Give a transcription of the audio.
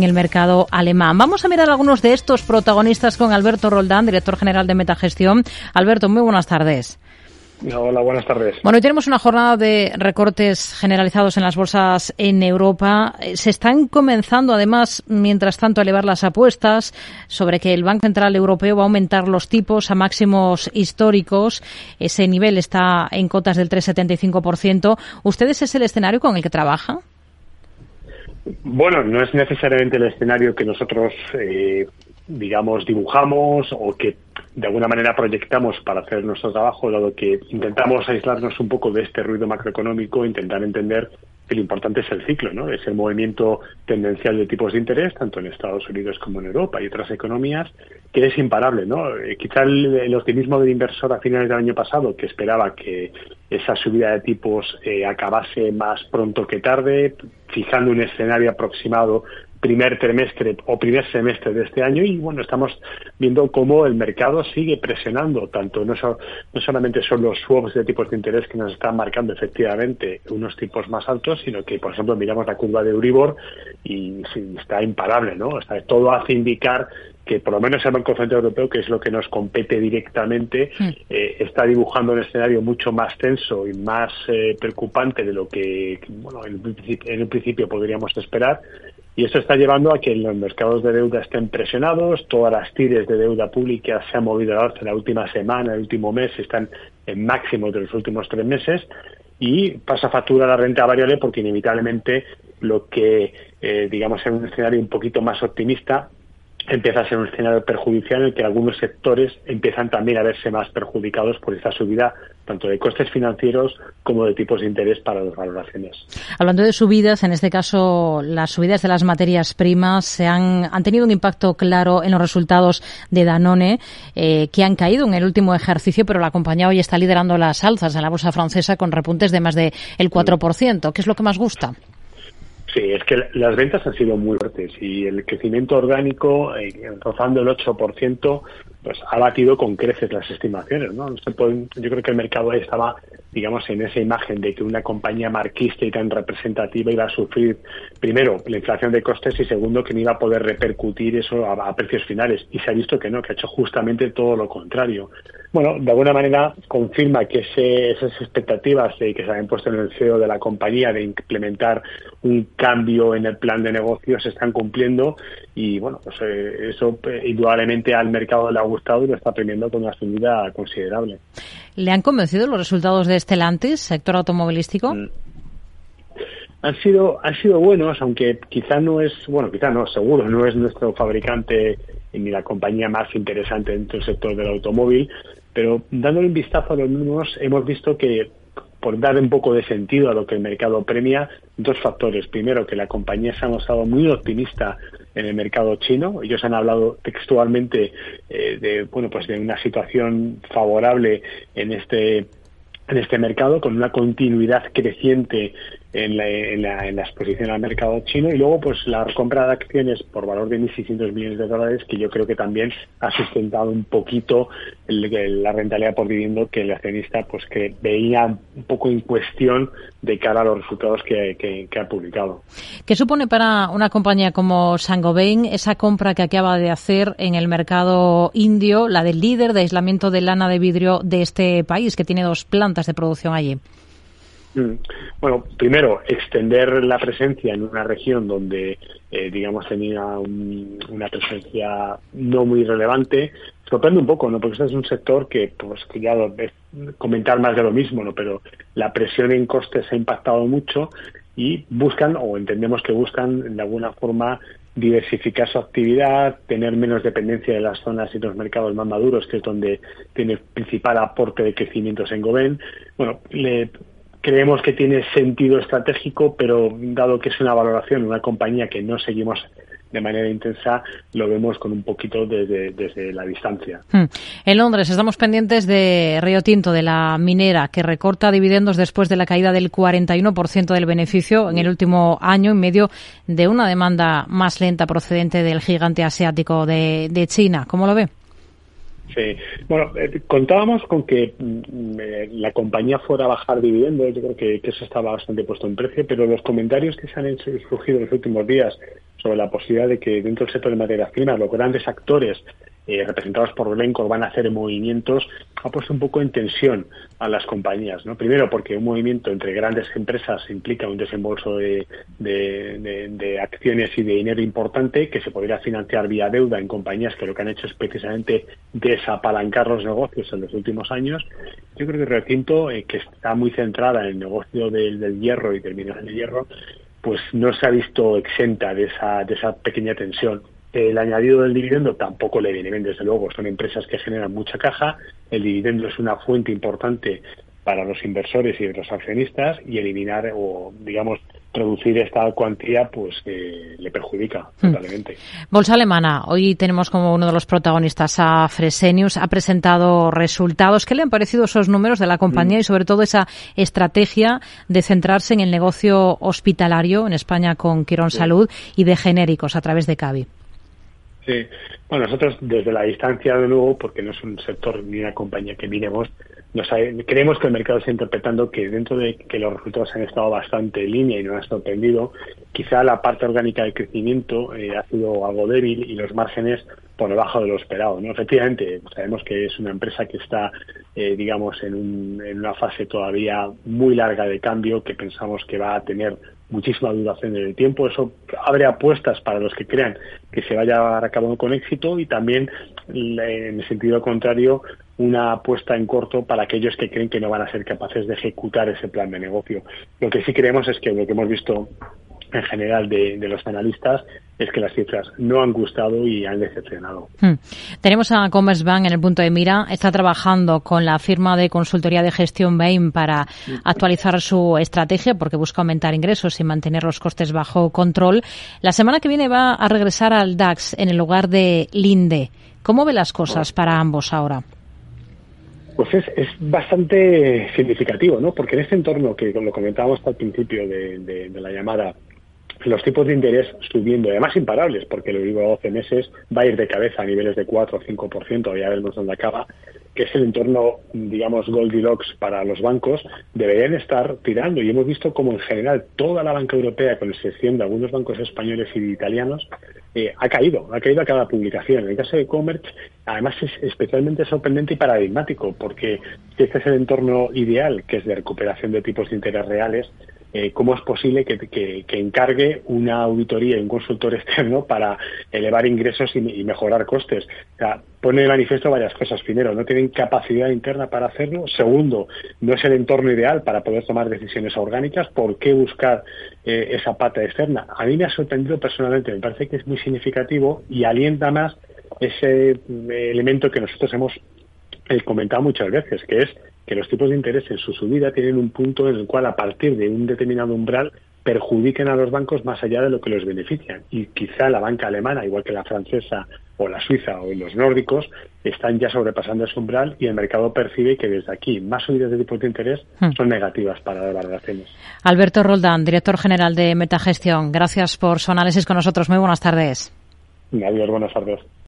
en el mercado alemán. Vamos a mirar algunos de estos protagonistas con Alberto Roldán, director general de Metagestión. Alberto, muy buenas tardes. Hola, buenas tardes. Bueno, hoy tenemos una jornada de recortes generalizados en las bolsas en Europa. Eh, se están comenzando, además, mientras tanto, a elevar las apuestas sobre que el Banco Central Europeo va a aumentar los tipos a máximos históricos. Ese nivel está en cotas del 3,75%. ¿Ustedes es el escenario con el que trabajan? Bueno, no es necesariamente el escenario que nosotros, eh, digamos, dibujamos o que de alguna manera proyectamos para hacer nuestro trabajo, dado que intentamos aislarnos un poco de este ruido macroeconómico, intentar entender que lo importante es el ciclo, ¿no? Es el movimiento tendencial de tipos de interés, tanto en Estados Unidos como en Europa y otras economías, que es imparable, ¿no? Eh, quizá el, optimismo del inversor a finales del año pasado, que esperaba que esa subida de tipos eh, acabase más pronto que tarde, fijando un escenario aproximado primer trimestre o primer semestre de este año y bueno estamos viendo cómo el mercado sigue presionando tanto no, no solamente son los swaps de tipos de interés que nos están marcando efectivamente unos tipos más altos sino que por ejemplo miramos la curva de Euribor y está imparable no está, todo hace indicar que por lo menos el Banco Central Europeo, que es lo que nos compete directamente, eh, está dibujando un escenario mucho más tenso y más eh, preocupante de lo que bueno, en, en un principio podríamos esperar y eso está llevando a que los mercados de deuda estén presionados, todas las tires de deuda pública se han movido a la última semana, el último mes, están en máximo de los últimos tres meses y pasa factura la renta variable porque inevitablemente lo que, eh, digamos, en un escenario un poquito más optimista empieza a ser un escenario perjudicial en el que algunos sectores empiezan también a verse más perjudicados por esta subida tanto de costes financieros como de tipos de interés para las valoraciones. Hablando de subidas, en este caso las subidas de las materias primas se han, han tenido un impacto claro en los resultados de Danone, eh, que han caído en el último ejercicio, pero la compañía hoy está liderando las alzas en la bolsa francesa con repuntes de más del de 4%. ¿Qué es lo que más gusta? Sí, es que las ventas han sido muy fuertes y el crecimiento orgánico, eh, rozando el 8%, pues ha batido con creces las estimaciones. ¿no? yo creo que el mercado estaba, digamos, en esa imagen de que una compañía marquista y tan representativa iba a sufrir, primero, la inflación de costes y segundo, que no iba a poder repercutir eso a, precios finales. Y se ha visto que no, que ha hecho justamente todo lo contrario. Bueno, de alguna manera confirma que esas expectativas que se habían puesto en el CEO de la compañía de implementar un cambio en el plan de negocios se están cumpliendo y bueno, pues eh, eso eh, indudablemente al mercado le ha gustado y lo está premiando con una subida considerable. ¿Le han convencido los resultados de Estelantis, sector automovilístico? Mm. Han sido, han sido buenos, aunque quizá no es, bueno, quizá no, seguro, no es nuestro fabricante ni la compañía más interesante dentro del sector del automóvil, pero dándole un vistazo a los números hemos visto que por dar un poco de sentido a lo que el mercado premia, dos factores. Primero, que la compañía se ha mostrado muy optimista en el mercado chino. Ellos han hablado textualmente eh, de, bueno, pues de una situación favorable en este en este mercado con una continuidad creciente en la, en, la, exposición al mercado chino y luego pues la compra de acciones por valor de 1.600 millones de dólares que yo creo que también ha sustentado un poquito la rentabilidad por viviendo que el accionista pues que veía un poco en cuestión de cara a los resultados que, que, ha publicado. ¿Qué supone para una compañía como Sangobain esa compra que acaba de hacer en el mercado indio, la del líder de aislamiento de lana de vidrio de este país que tiene dos plantas de producción allí? Mm. Bueno, primero, extender la presencia en una región donde, eh, digamos, tenía una presencia no muy relevante. Sorprende un poco, ¿no? Porque este es un sector que, pues, que ya es comentar más de lo mismo, ¿no? Pero la presión en costes ha impactado mucho y buscan, o entendemos que buscan, de alguna forma, diversificar su actividad, tener menos dependencia de las zonas y los mercados más maduros, que es donde tiene principal aporte de crecimiento en Goben. Bueno, le creemos que tiene sentido estratégico, pero dado que es una valoración, una compañía que no seguimos de manera intensa, lo vemos con un poquito desde, desde la distancia. Hmm. En Londres estamos pendientes de Río Tinto, de la minera, que recorta dividendos después de la caída del 41% del beneficio en el último año, en medio de una demanda más lenta procedente del gigante asiático de, de China. ¿Cómo lo ve? Sí, bueno, eh, contábamos con que mm, eh, la compañía fuera a bajar dividendos, yo creo que, eso estaba bastante puesto en precio, pero los comentarios que se han hecho, surgido en los últimos días sobre la posibilidad de que dentro del sector de materias primas los grandes actores eh, representados por Glencore van a hacer movimientos, ha puesto un poco en tensión a las compañías. ¿no? Primero, porque un movimiento entre grandes empresas implica un desembolso de, de, acciones y de dinero importante que se podría financiar vía deuda en compañías que lo que han hecho es precisamente desapalancar los negocios en los últimos años. Yo creo que Recinto, eh, que está muy centrada en el negocio del, hierro y mineral de hierro, pues no se ha visto exenta de esa, de esa pequeña tensión el añadido del dividendo tampoco le viene bien, desde luego. Son empresas que generan mucha caja. El dividendo es una fuente importante para los inversores y los accionistas y eliminar o, digamos, reducir esta cuantía pues eh, le perjudica hmm. totalmente. Bolsa alemana, hoy tenemos como uno de los protagonistas a Fresenius, ha presentado resultados. ¿Qué le han parecido esos números de la compañía hmm. y sobre todo esa estrategia de centrarse en el negocio hospitalario en España con Quirón Salud y de genéricos a través de Cavi? Bueno, nosotros desde la distancia, de nuevo, porque no es un sector ni una compañía que miremos, nos creemos que el mercado está interpretando que dentro de que los resultados han estado bastante en línea y no han sorprendido, quizá la parte orgánica del crecimiento eh, ha sido algo débil y los márgenes por debajo de lo esperado. ¿no? Efectivamente, sabemos que es una empresa que está, eh, digamos, en, un, en una fase todavía muy larga de cambio que pensamos que va a tener muchísima duración en el tiempo. Eso abre apuestas para los que crean que se vaya a llevar cabo con éxito y también, en el sentido contrario, una apuesta en corto para aquellos que creen que no van a ser capaces de ejecutar ese plan de negocio. Lo que sí creemos es que lo que hemos visto en general de, los analistas es que las cifras no han gustado y han decepcionado. Hmm. Tenemos a Commerzbank en el punto de mira. Está trabajando con la firma de consultoría de gestión Bain para actualizar su estrategia porque busca aumentar ingresos y mantener los costes bajo control. La semana que viene va a regresar al DAX en el lugar de Linde. ¿Cómo ve las cosas para ambos ahora? Pues es, es bastante significativo, ¿no? Porque en este entorno que lo comentábamos al principio de la llamada, los tipos de interés subiendo, además imparables, porque lo digo a 12 meses va a ir de cabeza a niveles de 4 o 5%, ya vemos dónde acaba, que es el entorno, digamos, Goldilocks para los bancos, deberían estar tirando. Y hemos visto como en general toda la banca europea, con excepción de algunos bancos españoles y italianos, eh, ha caído, ha caído a cada publicación. En el caso de Commerce, además es especialmente sorprendente y paradigmático, porque este es el entorno ideal, que es de recuperación de tipos de interés reales, eh, cómo es posible que, encargue una auditoría y un consultor externo para elevar ingresos y, mejorar costes. pone de manifiesto varias cosas. Primero, no tienen capacidad interna para hacerlo. Segundo, no es el entorno ideal para poder tomar decisiones orgánicas. ¿Por qué buscar eh, esa pata externa? A mí me ha sorprendido personalmente. Me parece que es muy significativo y alienta más ese eh, elemento que nosotros hemos comentado muchas veces, que es que los tipos de interés en su subida tienen un punto en el cual a partir de un determinado umbral perjudiquen a los bancos más allá de lo que los benefician. Y quizá la banca alemana, igual que la francesa o la suiza o los nórdicos, están ya sobrepasando ese umbral y el mercado percibe que desde aquí más subidas de tipos de interés hmm. son negativas para las valoraciones. Alberto Roldán, director general de Metagestión, gracias por su análisis con nosotros. Muy buenas tardes. Adiós, buenas tardes.